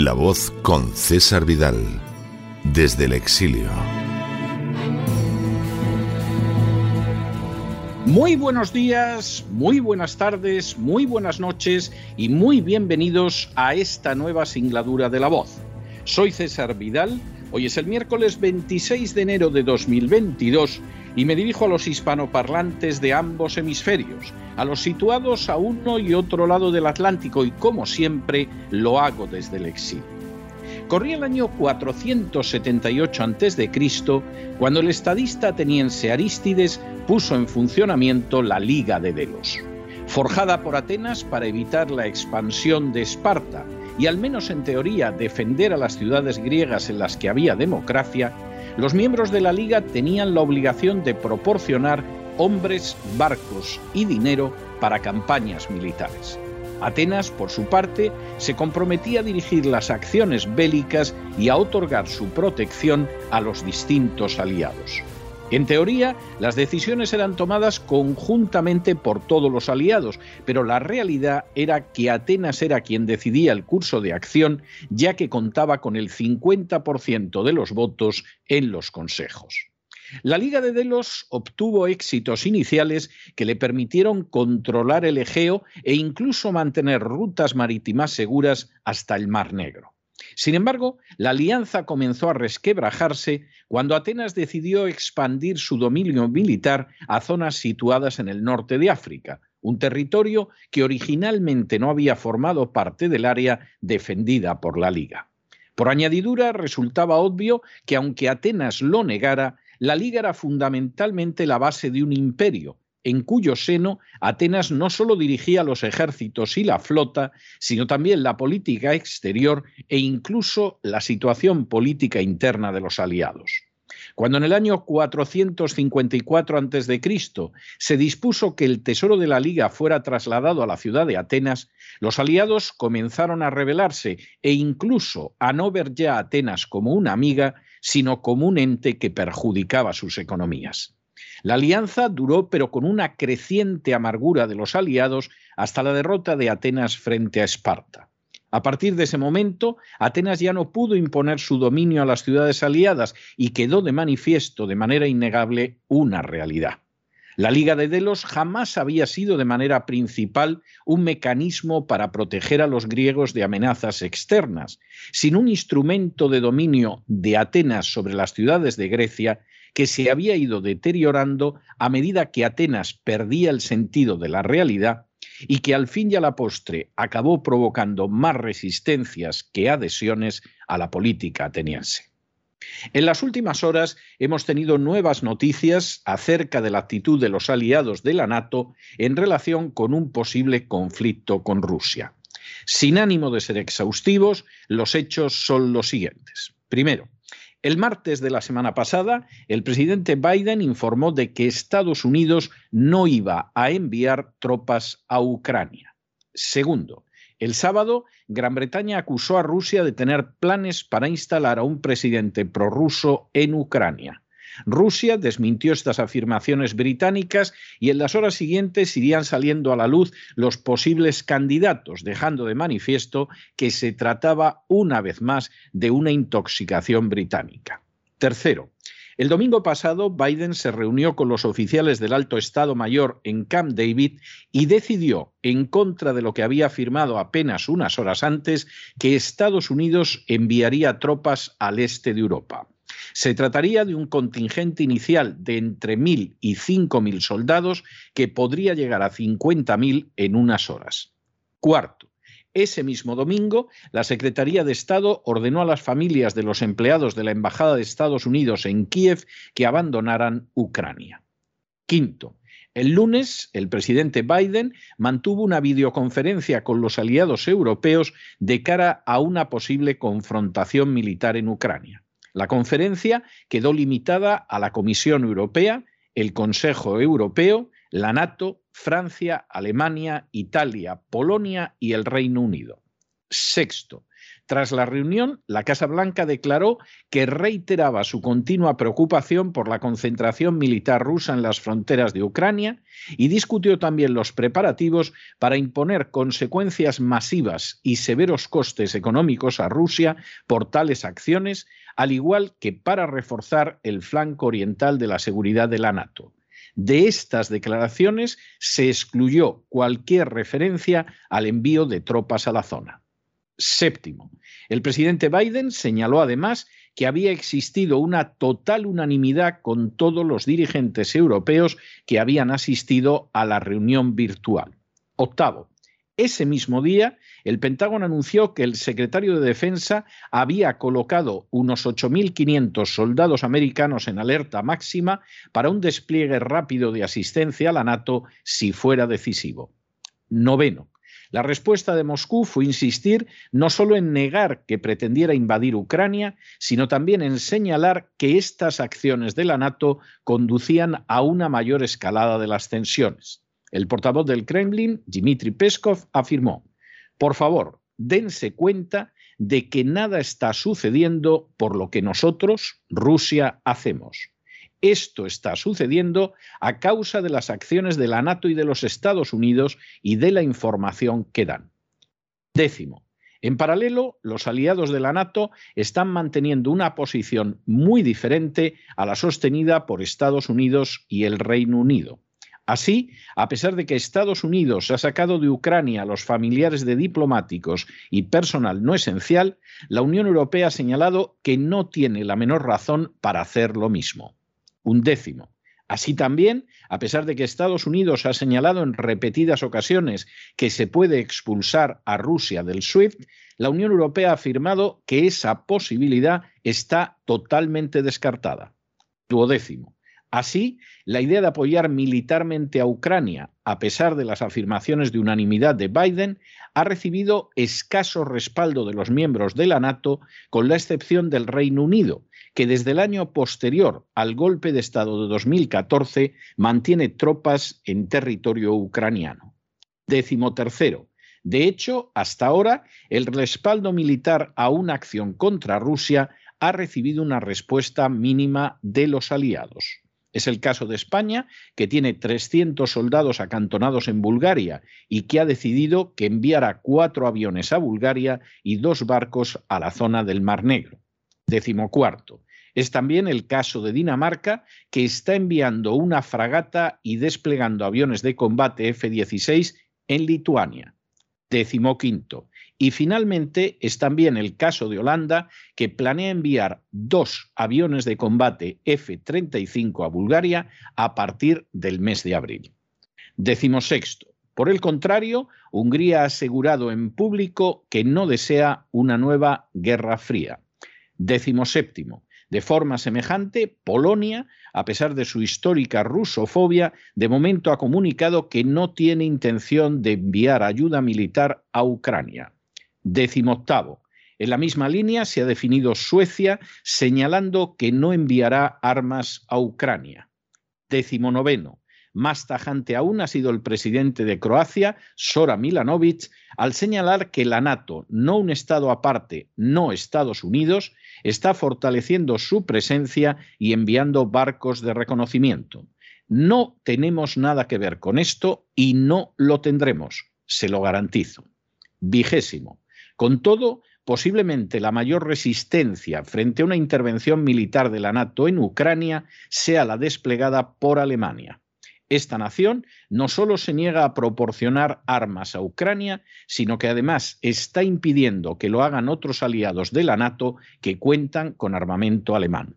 La voz con César Vidal, desde el exilio. Muy buenos días, muy buenas tardes, muy buenas noches y muy bienvenidos a esta nueva singladura de La voz. Soy César Vidal, hoy es el miércoles 26 de enero de 2022 y me dirijo a los hispanoparlantes de ambos hemisferios, a los situados a uno y otro lado del Atlántico y como siempre lo hago desde el exilio. Corría el año 478 a.C. cuando el estadista ateniense Arístides puso en funcionamiento la Liga de Delos. Forjada por Atenas para evitar la expansión de Esparta y al menos en teoría defender a las ciudades griegas en las que había democracia, los miembros de la Liga tenían la obligación de proporcionar hombres, barcos y dinero para campañas militares. Atenas, por su parte, se comprometía a dirigir las acciones bélicas y a otorgar su protección a los distintos aliados. En teoría, las decisiones eran tomadas conjuntamente por todos los aliados, pero la realidad era que Atenas era quien decidía el curso de acción, ya que contaba con el 50% de los votos en los consejos. La Liga de Delos obtuvo éxitos iniciales que le permitieron controlar el Egeo e incluso mantener rutas marítimas seguras hasta el Mar Negro. Sin embargo, la alianza comenzó a resquebrajarse cuando Atenas decidió expandir su dominio militar a zonas situadas en el norte de África, un territorio que originalmente no había formado parte del área defendida por la Liga. Por añadidura, resultaba obvio que aunque Atenas lo negara, la Liga era fundamentalmente la base de un imperio, en cuyo seno Atenas no solo dirigía los ejércitos y la flota, sino también la política exterior e incluso la situación política interna de los aliados. Cuando en el año 454 a.C. se dispuso que el tesoro de la Liga fuera trasladado a la ciudad de Atenas, los aliados comenzaron a rebelarse e incluso a no ver ya a Atenas como una amiga, sino como un ente que perjudicaba sus economías. La alianza duró, pero con una creciente amargura de los aliados, hasta la derrota de Atenas frente a Esparta. A partir de ese momento, Atenas ya no pudo imponer su dominio a las ciudades aliadas y quedó de manifiesto de manera innegable una realidad. La Liga de Delos jamás había sido de manera principal un mecanismo para proteger a los griegos de amenazas externas, sino un instrumento de dominio de Atenas sobre las ciudades de Grecia que se había ido deteriorando a medida que Atenas perdía el sentido de la realidad y que al fin y a la postre acabó provocando más resistencias que adhesiones a la política ateniense. En las últimas horas hemos tenido nuevas noticias acerca de la actitud de los aliados de la NATO en relación con un posible conflicto con Rusia. Sin ánimo de ser exhaustivos, los hechos son los siguientes. Primero, el martes de la semana pasada, el presidente Biden informó de que Estados Unidos no iba a enviar tropas a Ucrania. Segundo, el sábado, Gran Bretaña acusó a Rusia de tener planes para instalar a un presidente prorruso en Ucrania. Rusia desmintió estas afirmaciones británicas y en las horas siguientes irían saliendo a la luz los posibles candidatos, dejando de manifiesto que se trataba una vez más de una intoxicación británica. Tercero, el domingo pasado, Biden se reunió con los oficiales del Alto Estado Mayor en Camp David y decidió, en contra de lo que había afirmado apenas unas horas antes, que Estados Unidos enviaría tropas al este de Europa. Se trataría de un contingente inicial de entre 1.000 y 5.000 soldados que podría llegar a 50.000 en unas horas. Cuarto, Ese mismo domingo, la Secretaría de Estado ordenó a las familias de los empleados de la Embajada de Estados Unidos en Kiev que abandonaran Ucrania. Quinto, el lunes, el presidente Biden mantuvo una videoconferencia con los aliados europeos de cara a una posible confrontación militar en Ucrania. La conferencia quedó limitada a la Comisión Europea, el Consejo Europeo, la NATO, Francia, Alemania, Italia, Polonia y el Reino Unido. Sexto, tras la reunión, la Casa Blanca declaró que reiteraba su continua preocupación por la concentración militar rusa en las fronteras de Ucrania y discutió también los preparativos para imponer consecuencias masivas y severos costes económicos a Rusia por tales acciones, al igual que para reforzar el flanco oriental de la seguridad de la NATO. De estas declaraciones se excluyó cualquier referencia al envío de tropas a la zona. Séptimo, el presidente Biden señaló además que había existido una total unanimidad con todos los dirigentes europeos que habían asistido a la reunión virtual. Octavo, ese mismo día, el Pentágono anunció que el secretario de Defensa había colocado unos 8.500 soldados americanos en alerta máxima para un despliegue rápido de asistencia a la NATO si fuera decisivo. Noveno, la respuesta de Moscú fue insistir no solo en negar que pretendiera invadir Ucrania, sino también en señalar que estas acciones de la NATO conducían a una mayor escalada de las tensiones. El portavoz del Kremlin, Dmitry Peskov, afirmó, por favor, dense cuenta de que nada está sucediendo por lo que nosotros, Rusia, hacemos. Esto está sucediendo a causa de las acciones de la NATO y de los Estados Unidos y de la información que dan. Décimo. En paralelo, los aliados de la NATO están manteniendo una posición muy diferente a la sostenida por Estados Unidos y el Reino Unido. Así, a pesar de que Estados Unidos ha sacado de Ucrania a los familiares de diplomáticos y personal no esencial, la Unión Europea ha señalado que no tiene la menor razón para hacer lo mismo un décimo. Así también, a pesar de que Estados Unidos ha señalado en repetidas ocasiones que se puede expulsar a Rusia del SWIFT, la Unión Europea ha afirmado que esa posibilidad está totalmente descartada. Duodécimo. Así, la idea de apoyar militarmente a Ucrania, a pesar de las afirmaciones de unanimidad de Biden, ha recibido escaso respaldo de los miembros de la NATO, con la excepción del Reino Unido, que desde el año posterior al golpe de Estado de 2014 mantiene tropas en territorio ucraniano. Décimo tercero. De hecho, hasta ahora, el respaldo militar a una acción contra Rusia ha recibido una respuesta mínima de los aliados. Es el caso de España, que tiene 300 soldados acantonados en Bulgaria y que ha decidido que enviará cuatro aviones a Bulgaria y dos barcos a la zona del Mar Negro. Décimo cuarto. Es también el caso de Dinamarca, que está enviando una fragata y desplegando aviones de combate F-16 en Lituania. Décimo quinto. Y finalmente es también el caso de Holanda, que planea enviar dos aviones de combate F-35 a Bulgaria a partir del mes de abril. Décimo sexto. Por el contrario, Hungría ha asegurado en público que no desea una nueva guerra fría. Décimo séptimo. De forma semejante, Polonia, a pesar de su histórica rusofobia, de momento ha comunicado que no tiene intención de enviar ayuda militar a Ucrania. Décimo octavo. En la misma línea se ha definido Suecia, señalando que no enviará armas a Ucrania. Décimo noveno. Más tajante aún ha sido el presidente de Croacia, Sora Milanovic, al señalar que la NATO, no un Estado aparte, no Estados Unidos, está fortaleciendo su presencia y enviando barcos de reconocimiento. No tenemos nada que ver con esto y no lo tendremos, se lo garantizo. Vigésimo. Con todo, posiblemente la mayor resistencia frente a una intervención militar de la NATO en Ucrania sea la desplegada por Alemania. Esta nación no solo se niega a proporcionar armas a Ucrania, sino que además está impidiendo que lo hagan otros aliados de la NATO que cuentan con armamento alemán.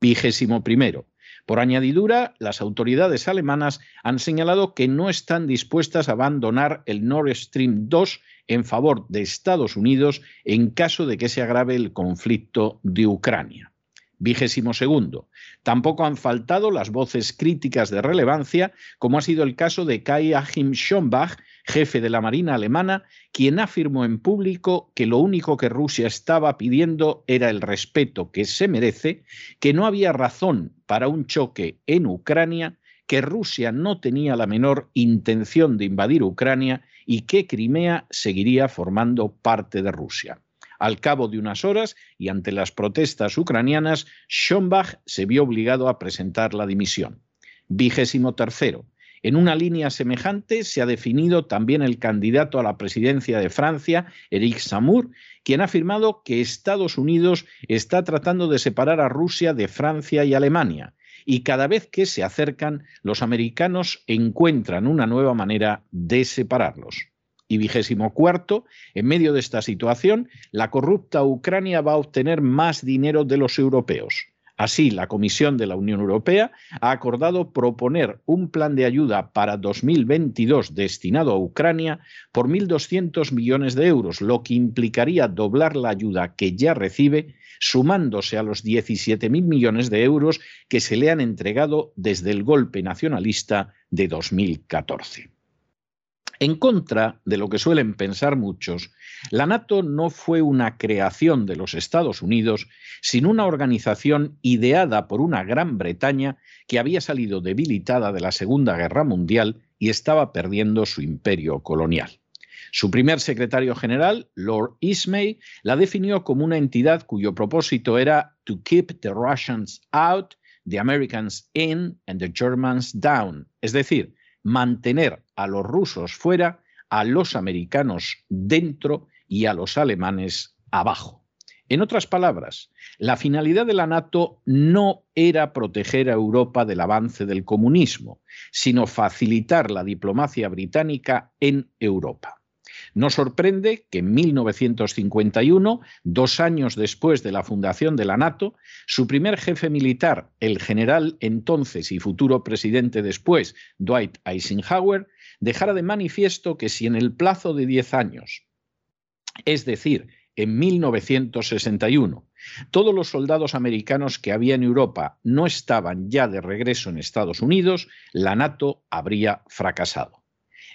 Vigésimo primero. Por añadidura, las autoridades alemanas han señalado que no están dispuestas a abandonar el Nord Stream 2 en favor de Estados Unidos en caso de que se agrave el conflicto de Ucrania. Vigésimo segundo. Tampoco han faltado las voces críticas de relevancia, como ha sido el caso de Kai Achim Schonbach, jefe de la Marina alemana, quien afirmó en público que lo único que Rusia estaba pidiendo era el respeto que se merece, que no había razón para un choque en Ucrania, que Rusia no tenía la menor intención de invadir Ucrania y que Crimea seguiría formando parte de Rusia. Al cabo de unas horas y ante las protestas ucranianas, Schonbach se vio obligado a presentar la dimisión. Vigésimo tercero. En una línea semejante se ha definido también el candidato a la presidencia de Francia, Eric Samur, quien ha afirmado que Estados Unidos está tratando de separar a Rusia de Francia y Alemania, y cada vez que se acercan, los americanos encuentran una nueva manera de separarlos. Y vigésimo cuarto, en medio de esta situación, la corrupta Ucrania va a obtener más dinero de los europeos. Así, la Comisión de la Unión Europea ha acordado proponer un plan de ayuda para 2022 destinado a Ucrania por 1.200 millones de euros, lo que implicaría doblar la ayuda que ya recibe, sumándose a los 17.000 millones de euros que se le han entregado desde el golpe nacionalista de 2014. En contra de lo que suelen pensar muchos, la NATO no fue una creación de los Estados Unidos, sino una organización ideada por una Gran Bretaña que había salido debilitada de la Segunda Guerra Mundial y estaba perdiendo su imperio colonial. Su primer secretario general, Lord Ismay, la definió como una entidad cuyo propósito era to keep the Russians out, the Americans in and the Germans down, es decir, mantener a los rusos fuera, a los americanos dentro y a los alemanes abajo. En otras palabras, la finalidad de la NATO no era proteger a Europa del avance del comunismo, sino facilitar la diplomacia británica en Europa. No sorprende que en 1951, dos años después de la fundación de la NATO, su primer jefe militar, el general entonces y futuro presidente después, Dwight Eisenhower, dejara de manifiesto que si en el plazo de diez años, es decir, en 1961, todos los soldados americanos que había en Europa no estaban ya de regreso en Estados Unidos, la NATO habría fracasado.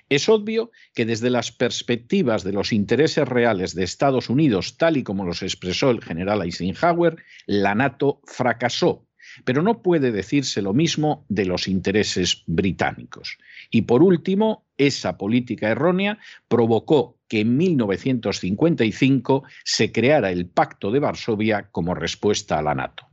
Es obvio que desde las perspectivas de los intereses reales de Estados Unidos, tal y como los expresó el general Eisenhower, la NATO fracasó, pero no puede decirse lo mismo de los intereses británicos. Y por último, esa política errónea provocó que en 1955 se creara el Pacto de Varsovia como respuesta a la NATO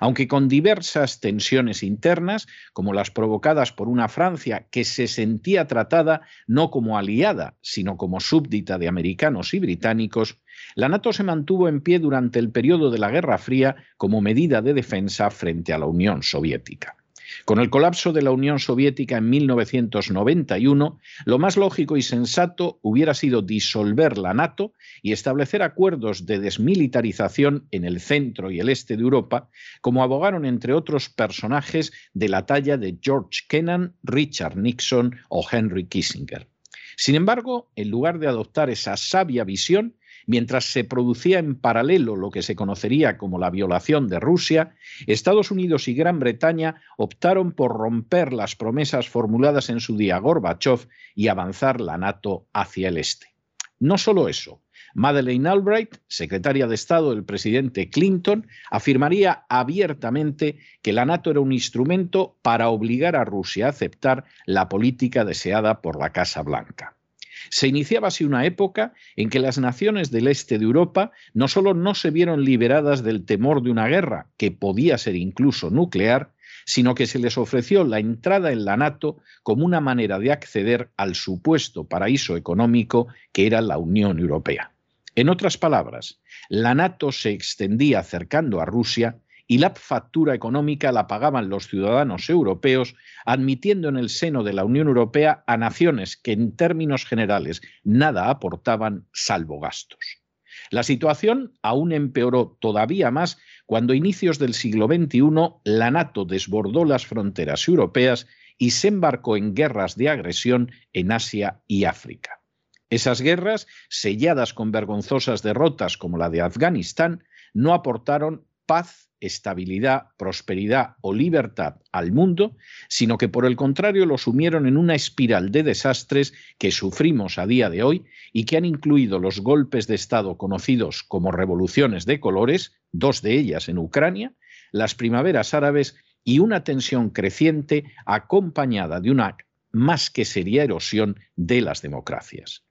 aunque con diversas tensiones internas, como las provocadas por una Francia que se sentía tratada no como aliada, sino como súbdita de americanos y británicos, la NATO se mantuvo en pie durante el periodo de la Guerra Fría como medida de defensa frente a la Unión Soviética. Con el colapso de la Unión Soviética en 1991, lo más lógico y sensato hubiera sido disolver la NATO y establecer acuerdos de desmilitarización en el centro y el este de Europa, como abogaron entre otros personajes de la talla de George Kennan, Richard Nixon o Henry Kissinger. Sin embargo, en lugar de adoptar esa sabia visión, Mientras se producía en paralelo lo que se conocería como la violación de Rusia, Estados Unidos y Gran Bretaña optaron por romper las promesas formuladas en su día Gorbachev y avanzar la NATO hacia el este. No solo eso, Madeleine Albright, secretaria de Estado del presidente Clinton, afirmaría abiertamente que la NATO era un instrumento para obligar a Rusia a aceptar la política deseada por la Casa Blanca. Se iniciaba así una época en que las naciones del este de Europa no solo no se vieron liberadas del temor de una guerra, que podía ser incluso nuclear, sino que se les ofreció la entrada en la NATO como una manera de acceder al supuesto paraíso económico que era la Unión Europea. En otras palabras, la NATO se extendía acercando a Rusia y la factura económica la pagaban los ciudadanos europeos, admitiendo en el seno de la Unión Europea a naciones que en términos generales nada aportaban salvo gastos. La situación aún empeoró todavía más cuando a inicios del siglo XXI la NATO desbordó las fronteras europeas y se embarcó en guerras de agresión en Asia y África. Esas guerras, selladas con vergonzosas derrotas como la de Afganistán, no aportaron paz estabilidad, prosperidad o libertad al mundo, sino que por el contrario lo sumieron en una espiral de desastres que sufrimos a día de hoy y que han incluido los golpes de Estado conocidos como revoluciones de colores, dos de ellas en Ucrania, las primaveras árabes y una tensión creciente acompañada de una más que seria erosión de las democracias.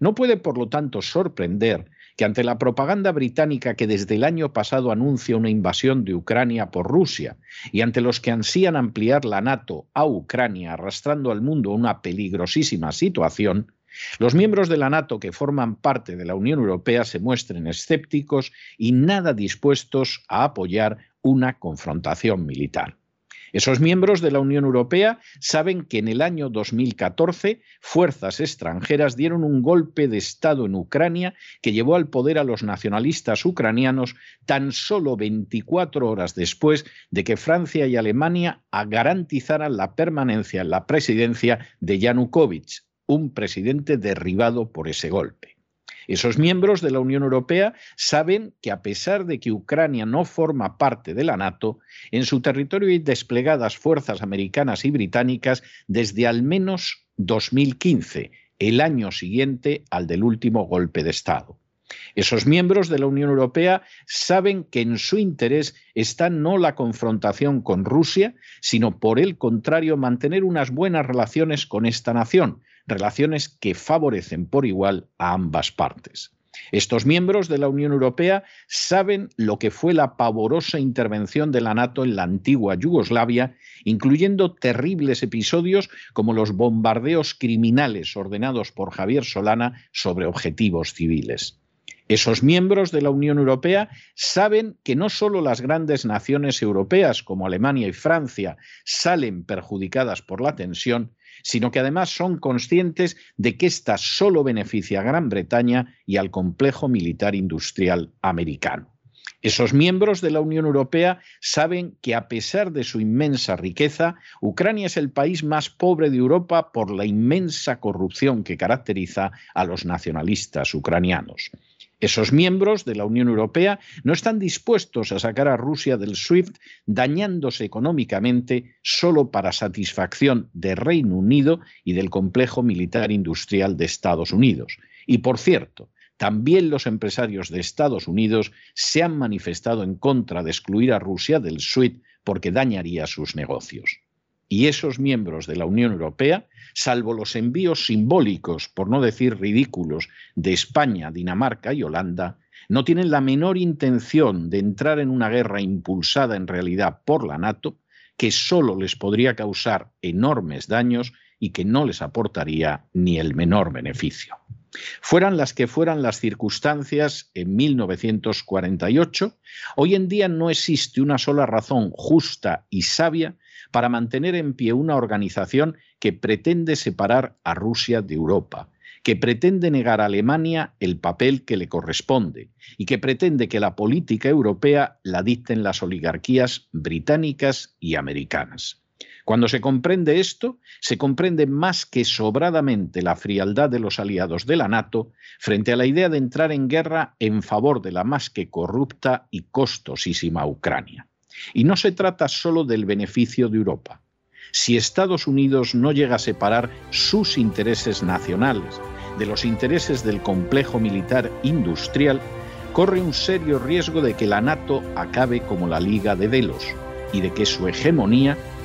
No puede, por lo tanto, sorprender que ante la propaganda británica que desde el año pasado anuncia una invasión de Ucrania por Rusia y ante los que ansían ampliar la NATO a Ucrania arrastrando al mundo una peligrosísima situación, los miembros de la NATO que forman parte de la Unión Europea se muestren escépticos y nada dispuestos a apoyar una confrontación militar. Esos miembros de la Unión Europea saben que en el año 2014 fuerzas extranjeras dieron un golpe de Estado en Ucrania que llevó al poder a los nacionalistas ucranianos tan solo 24 horas después de que Francia y Alemania garantizaran la permanencia en la presidencia de Yanukovych, un presidente derribado por ese golpe. Esos miembros de la Unión Europea saben que a pesar de que Ucrania no forma parte de la NATO, en su territorio hay desplegadas fuerzas americanas y británicas desde al menos 2015, el año siguiente al del último golpe de Estado. Esos miembros de la Unión Europea saben que en su interés está no la confrontación con Rusia, sino por el contrario mantener unas buenas relaciones con esta nación, relaciones que favorecen por igual a ambas partes. Estos miembros de la Unión Europea saben lo que fue la pavorosa intervención de la NATO en la antigua Yugoslavia, incluyendo terribles episodios como los bombardeos criminales ordenados por Javier Solana sobre objetivos civiles. Esos miembros de la Unión Europea saben que no solo las grandes naciones europeas como Alemania y Francia salen perjudicadas por la tensión, sino que además son conscientes de que ésta solo beneficia a Gran Bretaña y al complejo militar industrial americano. Esos miembros de la Unión Europea saben que a pesar de su inmensa riqueza, Ucrania es el país más pobre de Europa por la inmensa corrupción que caracteriza a los nacionalistas ucranianos. Esos miembros de la Unión Europea no están dispuestos a sacar a Rusia del SWIFT dañándose económicamente solo para satisfacción de Reino Unido y del complejo militar industrial de Estados Unidos. Y por cierto, también los empresarios de Estados Unidos se han manifestado en contra de excluir a Rusia del SWIFT porque dañaría sus negocios y esos miembros de la Unión Europea, salvo los envíos simbólicos, por no decir ridículos, de España, Dinamarca y Holanda, no tienen la menor intención de entrar en una guerra impulsada en realidad por la NATO, que solo les podría causar enormes daños y que no les aportaría ni el menor beneficio. Fueran las que fueran las circunstancias en 1948, hoy en día no existe una sola razón justa y sabia para mantener en pie una organización que pretende separar a Rusia de Europa, que pretende negar a Alemania el papel que le corresponde y que pretende que la política europea la dicten las oligarquías británicas y americanas. Cuando se comprende esto, se comprende más que sobradamente la frialdad de los aliados de la NATO frente a la idea de entrar en guerra en favor de la más que corrupta y costosísima Ucrania. Y no se trata solo del beneficio de Europa. Si Estados Unidos no llega a separar sus intereses nacionales de los intereses del complejo militar industrial, corre un serio riesgo de que la NATO acabe como la Liga de Delos y de que su hegemonía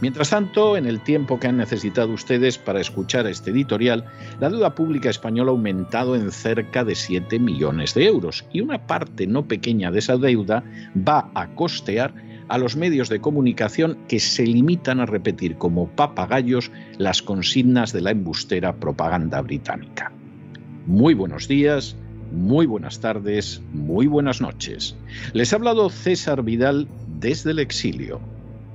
Mientras tanto, en el tiempo que han necesitado ustedes para escuchar este editorial, la deuda pública española ha aumentado en cerca de 7 millones de euros y una parte no pequeña de esa deuda va a costear a los medios de comunicación que se limitan a repetir como papagayos las consignas de la embustera propaganda británica. Muy buenos días, muy buenas tardes, muy buenas noches. Les ha hablado César Vidal desde el exilio.